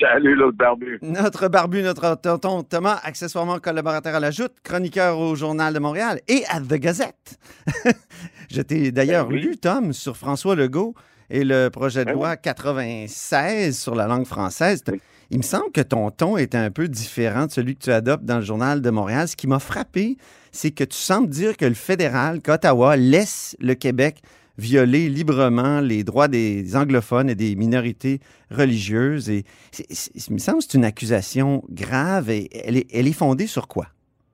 Salut l'autre barbu. Notre barbu, notre tonton Thomas, accessoirement collaborateur à la Joute, chroniqueur au Journal de Montréal et à The Gazette. Je t'ai d'ailleurs Ben oui. lu, Tom, sur François Legault et le projet de Ben loi 96 sur la langue française. Oui. Il me semble que ton ton est un peu différent de celui que tu adoptes dans le Journal de Montréal. Ce qui m'a frappé, c'est que tu sembles dire que le fédéral, qu'Ottawa laisse le Québec violer librement les droits des anglophones et des minorités religieuses. Et il me semble que c'est une accusation grave et elle est, fondée sur quoi?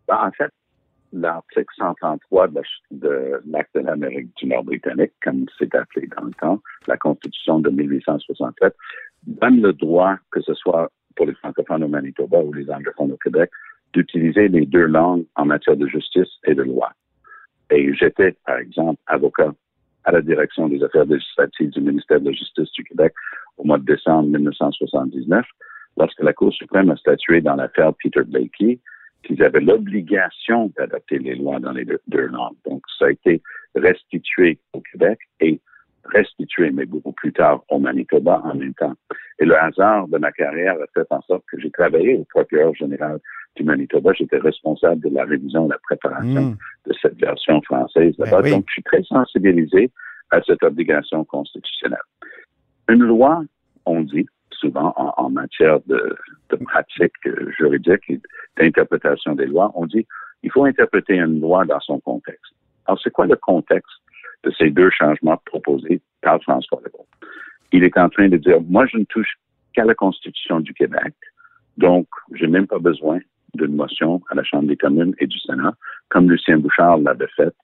Ben, en fait, l'article 133 de la- de l'Acte de l'Amérique du Nord britannique, comme c'est appelé dans le temps, la Constitution de 1867, donne le droit, que ce soit pour les francophones au Manitoba ou les anglophones au Québec, d'utiliser les deux langues en matière de justice et de loi. Et j'étais, par exemple, avocat à la direction des affaires législatives du ministère de la Justice du Québec au mois de décembre 1979, lorsque la Cour suprême a statué dans l'affaire Peter Blakey qu'ils avaient l'obligation d'adopter les lois dans les deux, deux langues. Donc, ça a été restitué au Québec et restitué, mais beaucoup plus tard, au Manitoba en même temps. Et le hasard de ma carrière a fait en sorte que j'ai travaillé au procureur général du Manitoba. J'étais responsable de la révision et de la préparation Hmm. de cette version française là-bas. Ben oui. Donc, je suis très sensibilisé à cette obligation constitutionnelle. Une loi, on dit souvent en, en matière de, de pratique euh, juridique et d'interprétation des lois, on dit il faut interpréter une loi dans son contexte. Alors, c'est quoi le contexte de ces deux changements proposés par François Legault? Il est en train de dire, moi, je ne touche qu'à la Constitution du Québec, donc j'ai même pas besoin d'une motion à la Chambre des communes et du Sénat, comme Lucien Bouchard l'avait fait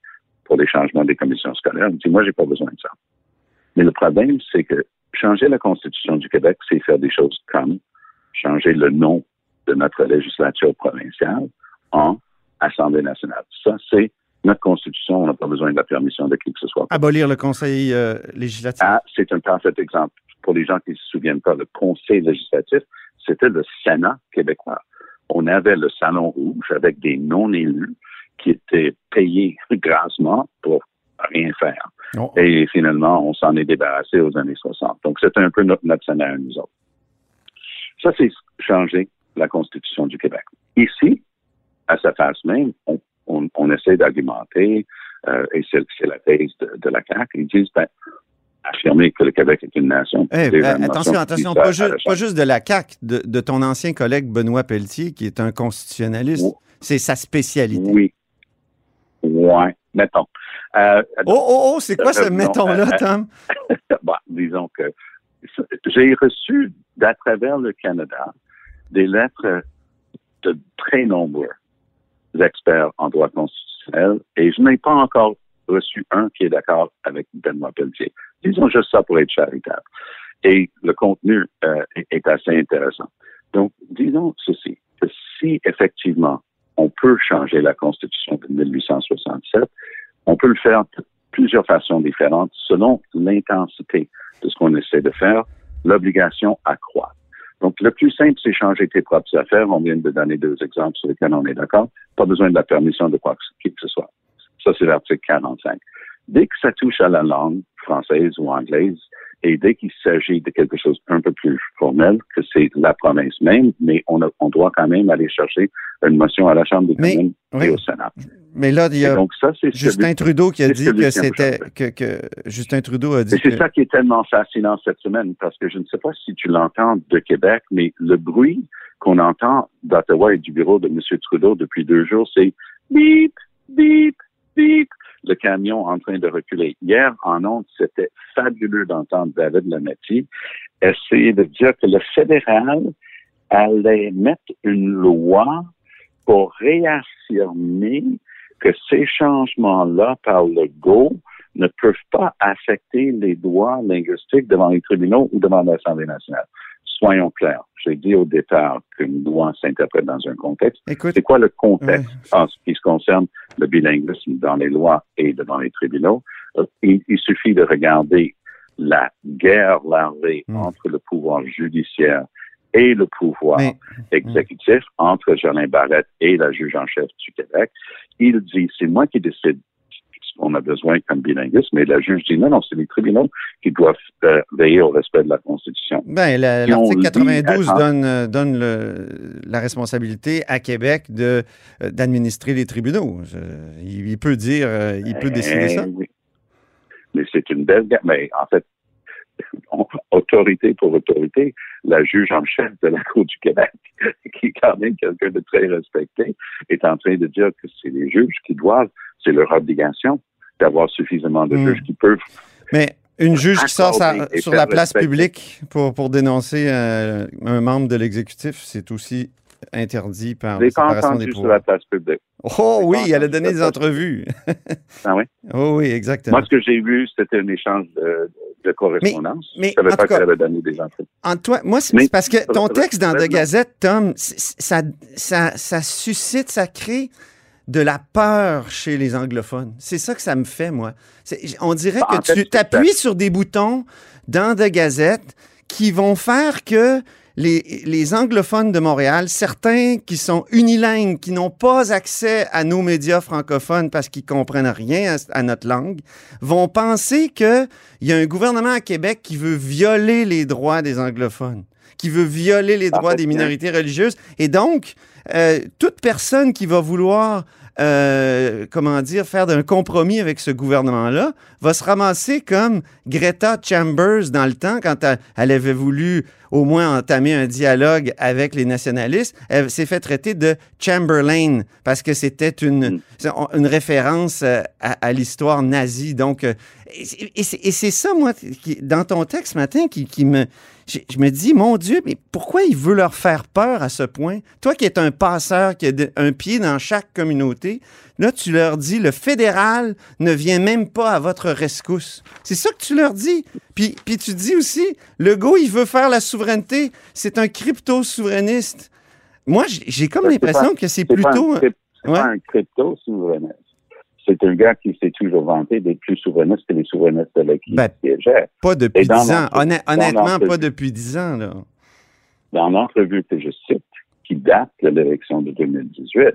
pour les changements des commissions scolaires. Il dit, moi, j'ai pas besoin de ça. Mais le problème, c'est que changer la Constitution du Québec, c'est faire des choses comme changer le nom de notre législature provinciale en Assemblée nationale. Ça, c'est notre Constitution. On n'a pas besoin de la permission de qui que ce soit. Abolir le Conseil euh, législatif. Ah, c'est un parfait exemple. Pour les gens qui ne se souviennent pas, le Conseil législatif, c'était le Sénat québécois. On avait le Salon Rouge avec des non-élus qui étaient payés grassement pour rien faire. Oh. Et finalement, on s'en est débarrassé aux années 60. Donc, c'était un peu notre, notre Sénat à nous autres. Ça, c'est changer la Constitution du Québec. Ici, à sa face même, on, on, on essaie d'argumenter, euh, et c'est c'est la thèse de, de la CAQ, ils disent, ben, affirmer que le Québec est une nation. Eh, euh, une attention, attention, pas, ju- juste de la CAQ, de, de ton ancien collègue Benoît Pelletier, qui est un constitutionnaliste. C'est sa spécialité. Oui. Ouais, mettons. Euh, Oh, oh, oh, c'est quoi ce Euh, non, mettons-là, euh, Tom? bon, disons que j'ai reçu d'à travers le Canada des lettres de très nombreux experts en droit constitutionnel et je n'ai pas encore reçu un qui est d'accord avec Benoît Pelletier. Disons juste ça pour être charitable. Et le contenu euh, est, assez intéressant. Donc, disons ceci, que si effectivement on peut changer la Constitution de 1867, on peut le faire de plusieurs façons différentes selon l'intensité de ce qu'on essaie de faire, l'obligation accroît. Donc, le plus simple, c'est changer tes propres affaires. On vient de donner deux exemples sur lesquels on est d'accord. Pas besoin de la permission de quoi que ce soit. Ça, c'est l'article 45. Dès que ça touche à la langue française ou anglaise, et dès qu'il s'agit de quelque chose un peu plus formel, que c'est la province même, mais on, a- on doit quand même aller chercher une motion à la Chambre des Mais- communes oui. et au Sénat. Mais là, il y a donc, ça, c'est Justin Trudeau qui a dit que que c'était. Que, que Justin Trudeau a dit Et c'est que. ça qui est tellement fascinant cette semaine, parce que je ne sais pas si tu l'entends de Québec, mais le bruit qu'on entend d'Ottawa et du bureau de M. Trudeau depuis deux jours, c'est bip, bip, le camion en train de reculer. Hier, en ondes, c'était fabuleux d'entendre David Lametti essayer de dire que le fédéral allait mettre une loi pour réaffirmer que ces changements-là par le GO ne peuvent pas affecter les droits linguistiques devant les tribunaux ou devant l'Assemblée nationale. Soyons clairs. J'ai dit au départ qu'une loi s'interprète dans un contexte. C'est quoi le contexte en ce qui se concerne le bilinguisme dans les lois et devant les tribunaux? Euh, Il, il suffit de regarder la guerre larvée Mm. entre le pouvoir judiciaire et le pouvoir Mais- exécutif, entre Jolin Barrette et la juge en chef du Québec. Il dit, c'est moi qui décide qu'on a besoin comme bilinguisme, mais la juge dit, non, non, c'est les tribunaux qui doivent euh, veiller au respect de la Constitution. On l'article lit 92 à- donne, euh, donne le- la responsabilité à Québec euh, d'administrer les tribunaux. Il, il peut dire, il peut décider Eh ça. oui. Mais c'est une belle gamme. Mais en fait, on- autorité pour autorité, la juge en chef de la Cour du Québec, qui est quand même quelqu'un de très respecté, est en train de dire que c'est les juges qui doivent, c'est leur obligation d'avoir suffisamment de Mm. juges qui peuvent. Mais une juge qui sort sa- sur la place publique pour, pour dénoncer euh, un membre de l'exécutif, c'est aussi interdit par la séparation des entendu sur pouvoirs. la place publique. Oh oui, elle a donné des entrevues. Ah oui? oh oui, exactement. Moi, ce que j'ai vu, c'était un échange de, de correspondance. mais, je savais en pas qu'elle avait donné des entrevues. Antoine, moi, c'est parce que ton texte dans The. Gazette, Tom, ça, ça, ça suscite, ça crée de la peur chez les anglophones. C'est ça que ça me fait, moi. On dirait Bah, que tu t'appuies sur des boutons dans The Gazette qui vont faire que les, les anglophones de Montréal, certains qui sont unilingues, qui n'ont pas accès à nos médias francophones parce qu'ils comprennent rien à, à notre langue, vont penser qu'il y a un gouvernement à Québec qui veut violer les droits des anglophones, qui veut violer les En droits des minorités religieuses. Et donc, euh, toute personne qui va vouloir, euh, comment dire, faire d'un compromis avec ce gouvernement-là, va se ramasser comme Greta Chambers dans le temps, quand elle, elle avait voulu au moins entamer un dialogue avec les nationalistes. Elle s'est fait traiter de Chamberlain parce que c'était une, Mm. une référence euh, à, à l'histoire nazie. Donc, euh, et c'est- ça, moi, qui, dans ton texte ce matin, qui, qui me. Je, je me dis, mon Dieu, mais pourquoi il veut leur faire peur à ce point? Toi qui es un passeur, qui a de- un pied dans chaque communauté, là, tu leur dis, le fédéral ne vient même pas à votre rescousse. C'est ça que tu leur dis. Puis, puis tu dis aussi, le gars, il veut faire la souveraineté. C'est un crypto-souverainiste. Moi, j'ai- comme Ben, l'impression que c'est plutôt. c'est ouais. pas un crypto-souverainiste. C'est un gars qui s'est toujours vanté d'être plus souverainiste que les souverainistes avec qui Ben, il. Pas depuis 10 ans. honnêtement, pas depuis 10 ans. Là. Dans l'entrevue que je cite, qui date de l'élection de 2018,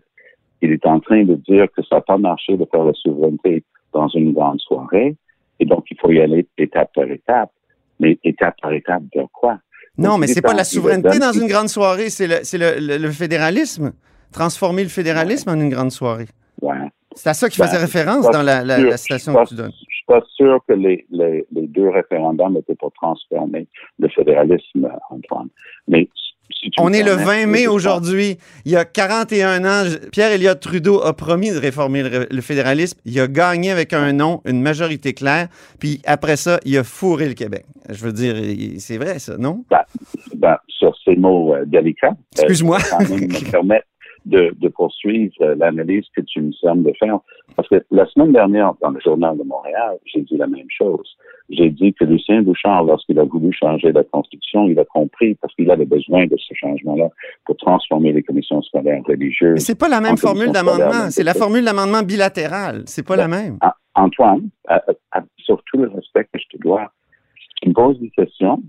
il est en train de dire que ça n'a pas marché de faire la souveraineté dans une grande soirée, et donc il faut y aller étape par étape. Mais étape par étape de quoi? Non, Donc, mais c'est est pas la souveraineté dans une grande soirée, c'est le, c'est le, le- le fédéralisme. Transformer le fédéralisme en une grande soirée. Ouais. C'est à ça qu'il Ben, faisait référence pas dans la, la- sûr. la citation que tu donnes. Je suis pas sûr que les, les, les deux référendums étaient pour transformer le fédéralisme, Antoine. Mais si tu On est le permets, 20 mai aujourd'hui. Il y a 41 ans, Pierre Elliott Trudeau a promis de réformer le, le fédéralisme. Il a gagné avec un non, une majorité claire. Puis après ça, il a fourré le Québec. Je veux dire, c'est vrai ça, non? Ben, sur ces mots euh, délicats, euh, Excuse-moi. me permettre de, de poursuivre euh, l'analyse que tu me sembles de faire. Parce que la semaine dernière, dans le Journal de Montréal, j'ai dit la même chose. J'ai dit que Lucien Bouchard, lorsqu'il a voulu changer la Constitution, il a compris, parce qu'il avait besoin de ce changement-là pour transformer les commissions scolaires Mais religieuses. c'est pas la même formule d'amendement. C'est la formule d'amendement bilatéral. C'est pas la même. Antoine, à- à- sur tout le respect que je te dois, tu me poses des questions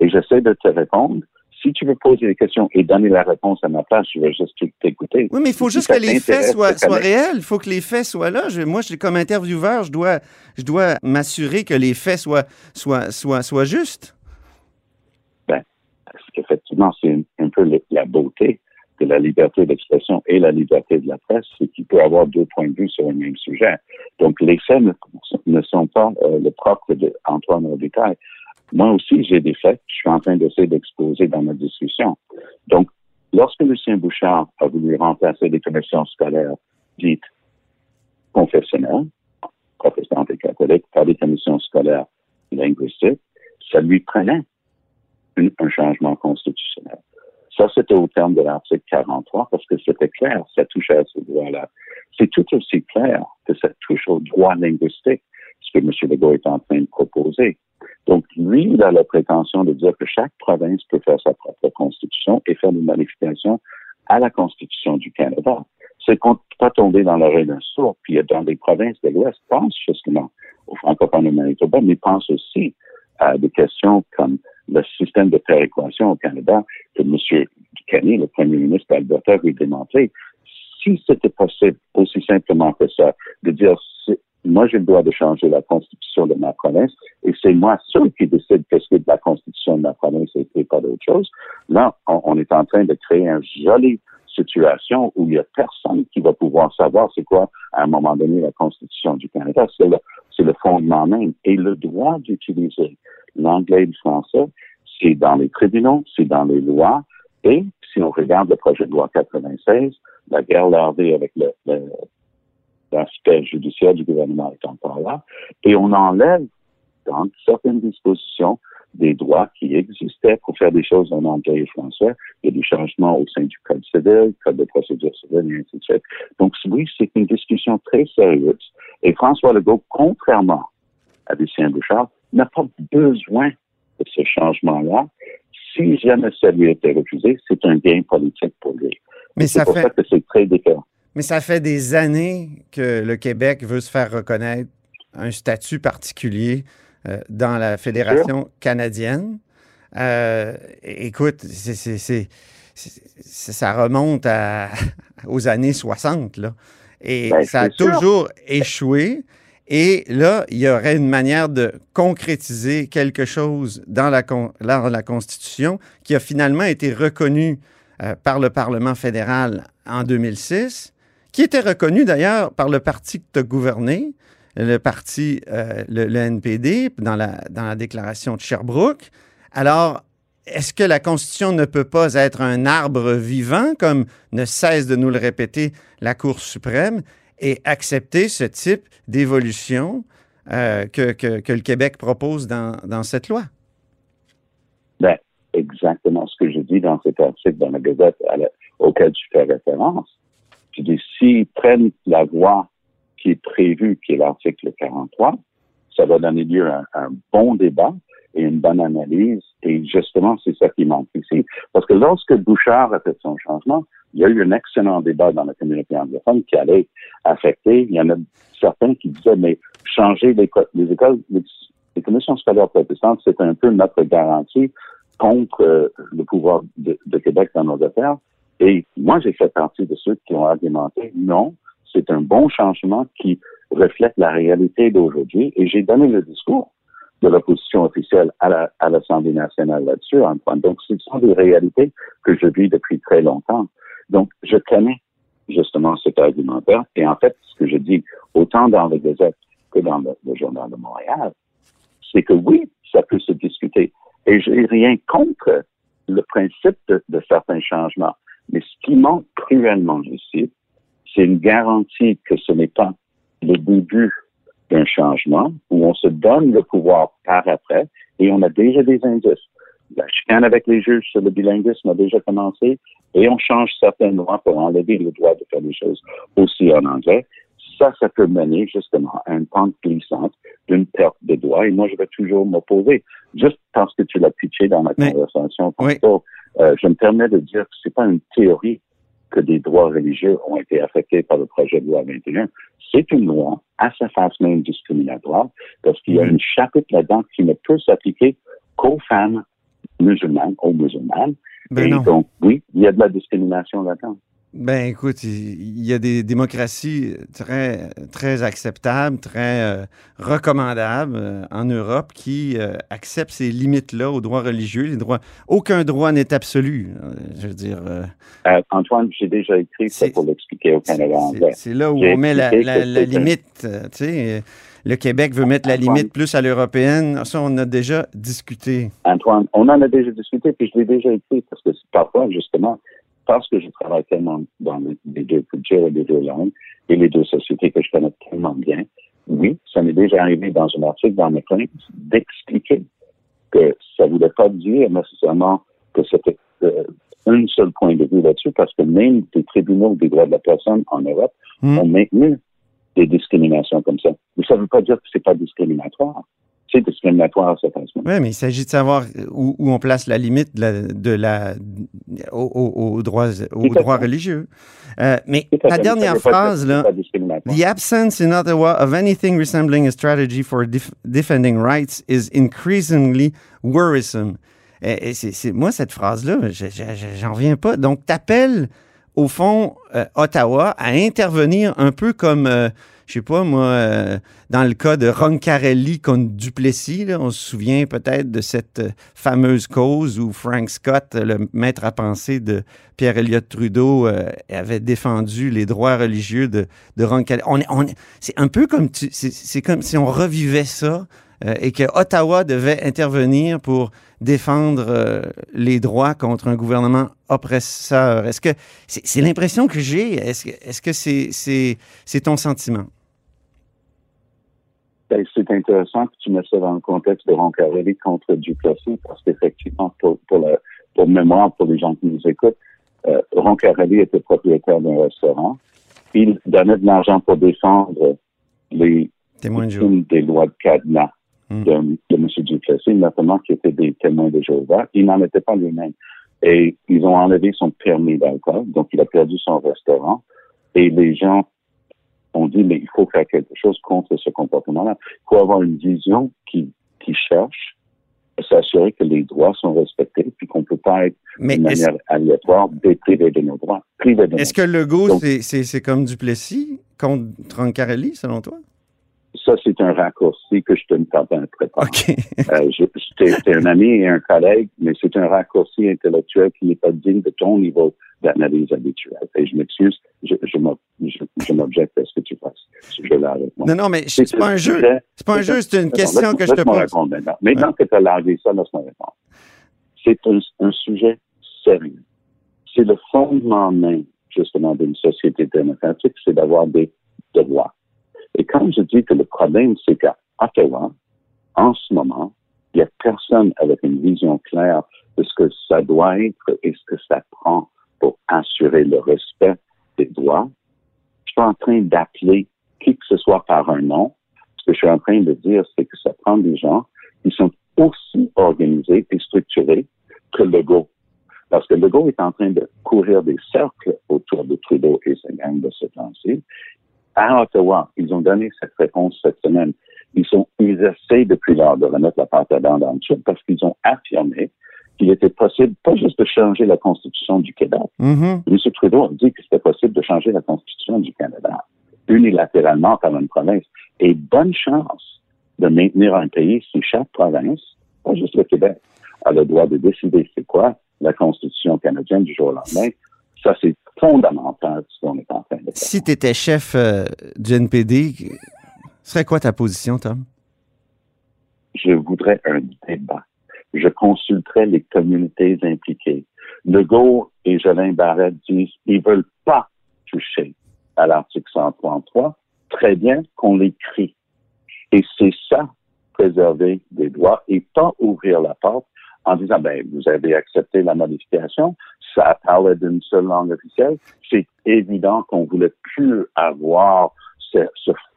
et j'essaie de te répondre. Si tu veux poser des questions et donner la réponse à ma place, je vais juste t'écouter. Oui, mais il faut Si juste que les faits soient, réels. Il faut que les faits soient là. Je- moi, je, comme intervieweur, je dois, je dois m'assurer que les faits soient, soient, soient, soient justes. Parce qu'effectivement, c'est un, un peu le- la beauté de la liberté d'expression et la liberté de la presse, c'est qu'il peut avoir deux points de vue sur un même sujet. Donc, les faits ne, ne sont pas euh, le propre d'Antoine Robitaille. Moi aussi, j'ai des faits que je suis en train d'essayer d'exposer dans ma discussion. Donc, lorsque Lucien Bouchard a voulu remplacer les commissions scolaires dites confessionnelles, protestantes et catholiques, par des commissions scolaires linguistiques, ça lui prenait un changement constitutionnel. Ça, c'était au terme de l'article 43 parce que c'était clair, ça touchait à ce droit-là. C'est tout aussi clair que ça touche au droit linguistique, ce que M. Legault est en train de proposer. Donc, lui, il a la prétention de dire que chaque province peut faire sa propre constitution et faire des modifications à la Constitution du Canada. c'est pas tomber dans l'oreille d'un sourd. Puis dans des provinces de l'Ouest, pense justement aux francophones Manitoba, mais pense aussi à des questions comme le système de péréquation au Canada que M. Ducanier, le premier ministre d'Alberta, veut démontrer. Si c'était possible aussi simplement que ça, de dire moi j'ai le droit de changer la constitution de ma province et c'est moi seul qui décide qu'est-ce que la constitution de ma province et pas d'autre chose. Là, on, est en train de créer un joli situation où il n'y a personne qui va pouvoir savoir c'est quoi, à un moment donné, la Constitution du Canada. C'est le, c'est le fondement même. Et le droit d'utiliser l'anglais et le français, c'est dans les tribunaux, c'est dans les lois. Et si on regarde le projet de loi 96, la guerre lardée avec le, l'aspect judiciaire du gouvernement est encore là, et on enlève dans certaines dispositions des droits qui existaient pour faire des choses en anglais et français. Il y a des changements au sein du Code civil, Code de procédure civile, et ainsi de suite. Donc, oui, c'est une discussion très sérieuse. Et François Legault, contrairement à Lucien Bouchard, n'a pas besoin de ce changement-là. Si jamais ça lui était refusé, c'est un gain politique pour lui. Mais ça pour fait... ça que c'est très différent. Mais ça fait des années que le Québec veut se faire reconnaître un statut particulier euh, dans la Fédération canadienne. Euh, écoute, c'est, ça remonte à, aux années 60, là. Et Ben, ça a sûr. toujours échoué. Et là, il y aurait une manière de concrétiser quelque chose dans la, con- dans la Constitution qui a finalement été reconnu euh, par le Parlement fédéral en 2006, qui était reconnu d'ailleurs par le parti que tu as gouverné, le parti, euh, le, NPD, dans la, déclaration de Sherbrooke. Alors, est-ce que la Constitution ne peut pas être un arbre vivant, comme ne cesse de nous le répéter la Cour suprême, et accepter ce type d'évolution euh, que, le Québec propose dans, cette loi? Ben, exactement ce que je dis dans cet article dans la Gazette auquel tu fais référence. Dis, s'ils prennent la voie qui est prévue, qui est l'article 43, ça va donner lieu à un bon débat et une bonne analyse. Et justement, c'est ça qui manque ici. Parce que lorsque Bouchard a fait son changement, il y a eu un excellent débat dans la communauté anglophone qui allait affecter. Il y en a certains qui disaient, mais changer les, co- les écoles, les, commissions scolaires protestantes, c'est un peu notre garantie contre euh, le pouvoir de Québec dans nos affaires. Et moi, j'ai fait partie de ceux qui ont argumenté, non, c'est un bon changement qui reflète la réalité d'aujourd'hui. Et j'ai donné le discours de l'opposition officielle à la- à l'Assemblée nationale là-dessus, Antoine. Donc, ce sont des réalités que je vis depuis très longtemps. Donc, je connais justement cet argumentaire. Et en fait, ce que je dis autant dans le Gazette que dans le, Journal de Montréal, c'est que oui, ça peut se discuter. Et j'ai rien contre le principe de certains changements. Mais ce qui manque cruellement ici, c'est une garantie que ce n'est pas le début d'un changement où on se donne le pouvoir par après et on a déjà des indices. La chicane avec les juges sur le bilinguisme a déjà commencé et on change certaines lois pour enlever le droit de faire les choses aussi en anglais. Ça, ça peut mener justement à une pente glissante d'une perte de droits et moi, je vais toujours m'opposer. Juste parce que tu l'as pitché dans la Mais- conversation Oui. Euh, je me permets de dire que c'est pas une théorie que des droits religieux ont été affectés par le projet de loi 21. C'est une loi à sa face même discriminatoire parce qu'il y a Mhm. un chapitre là-dedans qui ne peut s'appliquer qu'aux femmes musulmanes, aux musulmanes. Ben Et non. donc, oui, il y a de la discrimination là-dedans. Ben écoute, il y a des démocraties très, très acceptables, très euh, recommandables euh, en Europe qui euh, acceptent ces limites-là aux droits religieux. Les droits, aucun droit n'est absolu. je veux dire, Antoine, j'ai déjà écrit ça pour l'expliquer au Canada c'est- anglais. c'est là où on met la, limite. Tu sais, le Québec veut mettre la limite plus à l'européenne. Ça, on a déjà discuté. Antoine, on en a déjà discuté, puis je l'ai déjà écrit, parce que c'est parfois, justement, parce que je travaille tellement dans les, deux cultures et les deux langues et les deux sociétés que je connais tellement bien, oui, ça m'est déjà arrivé dans un article dans mes chroniques d'expliquer que ça ne voulait pas dire nécessairement que c'était euh, un seul point de vue là-dessus, parce que même des tribunaux des droits de la personne en Europe Hmm. ont maintenu des discriminations comme ça. Mais ça ne veut pas dire que c'est pas discriminatoire. C'est discriminatoire. Oui, mais il s'agit de savoir où, où, on place la limite de la, de la, aux, droits, aux droits religieux. Euh, mais la dernière phrase, là, The absence in Ottawa of anything resembling a strategy for def defending rights is increasingly worrisome. Et, et c'est, moi, cette phrase-là, j'en reviens pas. Donc, t'appelles, au fond, euh, Ottawa à intervenir un peu comme... Euh, je sais pas, moi, euh, dans le cas de Roncarelli contre Duplessis, on se souvient peut-être de cette euh, fameuse cause où Frank Scott, le maître à penser de Pierre Elliott Trudeau, euh, avait défendu les droits religieux de, de Roncarelli. On, on, c'est un peu comme, c'est comme si on revivait ça et que Ottawa devait intervenir pour défendre les droits contre un gouvernement oppresseur. Est-ce que c'est l'impression que j'ai? Est-ce est-ce que c'est c'est ton sentiment? C'est intéressant que tu mets ça dans le contexte de Roncarelli contre Duplessis, parce qu'effectivement, pour, pour, le, pour mémoire, pour les gens qui nous écoutent, euh, Roncarelli était propriétaire d'un restaurant. Il donnait de l'argent pour défendre les témoins de des lois de cadenas hmm. de, de M. Duplessis, notamment qui étaient des témoins de Jéhovah. Il n'en était pas lui-même. Et ils ont enlevé son permis d'alcool, donc il a perdu son restaurant. Et les gens on dit, mais il faut faire quelque chose contre ce comportement-là. Il faut avoir une vision qui, qui cherche à s'assurer que les droits sont respectés, puis qu'on ne peut pas être de manière aléatoire déprivé de nos droits. Est-ce que le goût, c'est comme Duplessis contre Troncarelli, selon toi? Ça, c'est un raccourci que je te ne pas Okay. euh, C'était un ami et un collègue, mais c'est un raccourci intellectuel qui n'est pas digne de ton niveau d'analyse habituelle. Et je m'excuse, je, je m'objecte à ce que tu fasses. Je avec moi. Non, non, mais c'est pas un jeu. C'est pas un jeu, c'est une question que je te pose. Répondre maintenant. Maintenant que tu as largué ça, laisse-moi répondre. C'est un, un sujet sérieux. C'est le fondement même, justement, d'une société démocratique, c'est d'avoir des droits et quand je dis que le problème, c'est qu'à Ottawa, en ce moment, il n'y a personne avec une vision claire de ce que ça doit être et ce que ça prend pour assurer le respect des droits. Je suis en train d'appeler qui que ce soit par un nom. Ce que je suis en train de dire, c'est que ça prend des gens qui sont aussi organisés et structurés que Legault. Parce que Legault est en train de courir des cercles autour de Trudeau et sa gang de ce temps-ci à Ottawa, ils ont donné cette réponse cette semaine. Ils sont, ils essaient depuis lors de remettre la pâte à dents dans le parce qu'ils ont affirmé qu'il était possible, pas juste de changer la Constitution du Québec. Mm-hmm. M. Trudeau a dit que c'était possible de changer la Constitution du Canada unilatéralement par une province. Et bonne chance de maintenir un pays si chaque province, pas juste le Québec, a le droit de décider c'est quoi la Constitution canadienne du jour au lendemain. Ça, c'est fondamental ce qu'on est en train de faire. Si tu étais chef euh, du NPD, serait quoi ta position, Tom? Je voudrais un débat. Je consulterais les communautés impliquées. Legault et Jolin Barrette disent qu'ils veulent pas toucher à l'article 133. Très bien qu'on l'écrit. Et c'est ça, préserver des droits et pas ouvrir la porte en disant, ben, vous avez accepté la modification, ça parlait d'une seule langue officielle. C'est évident qu'on voulait plus avoir ce,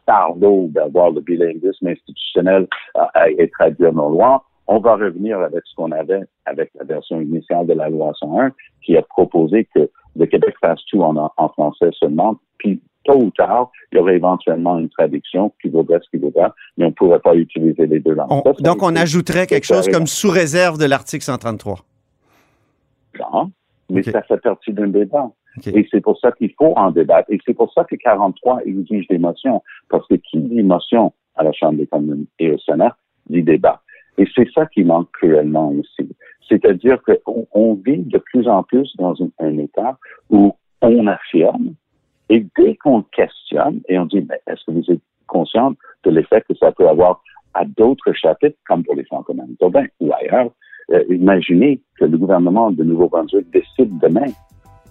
fardeau d'avoir le bilinguisme institutionnel et traduire nos lois. On va revenir avec ce qu'on avait avec la version initiale de la loi 101 qui a proposé que le Québec fasse tout en, en français seulement, puis tôt ou tard, il y aurait éventuellement une traduction qui vaudrait ce qui vaudra, mais on ne pourrait pas utiliser les deux langues. donc, on ajouterait quelque chose comme sous réserve de l'article 133. Non, mais ça fait partie d'un débat. Et c'est pour ça qu'il faut en débattre. Et c'est pour ça que 43 exige des motions. Parce que qui dit motion à la Chambre des communes et au Sénat dit débat. Et c'est ça qui manque cruellement ici. C'est-à-dire qu'on on vit de plus en plus dans un État où on affirme et dès qu'on questionne et on dit, mais est-ce que vous êtes conscient de l'effet que ça peut avoir à d'autres chapitres, comme pour les franco-manitobains ou ailleurs, euh, imaginez que le gouvernement de Nouveau-Brunswick décide demain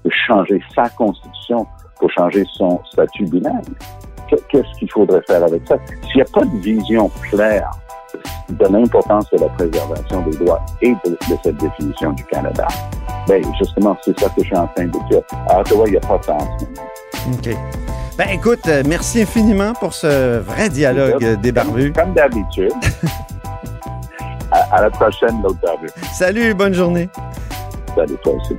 de changer sa constitution pour changer son statut bilingue. Qu'est-ce qu'il faudrait faire avec ça? S'il n'y a pas de vision claire de l'importance de la préservation des droits et de, cette définition du Canada, ben justement, c'est ça que je suis en train de dire. À Ottawa, il n'y a pas de temps OK. Ben écoute, euh, merci infiniment pour ce vrai dialogue débarbu. Comme d'habitude. à la prochaine, l'autre barbure. Salut, bonne journée. Salut, toi aussi.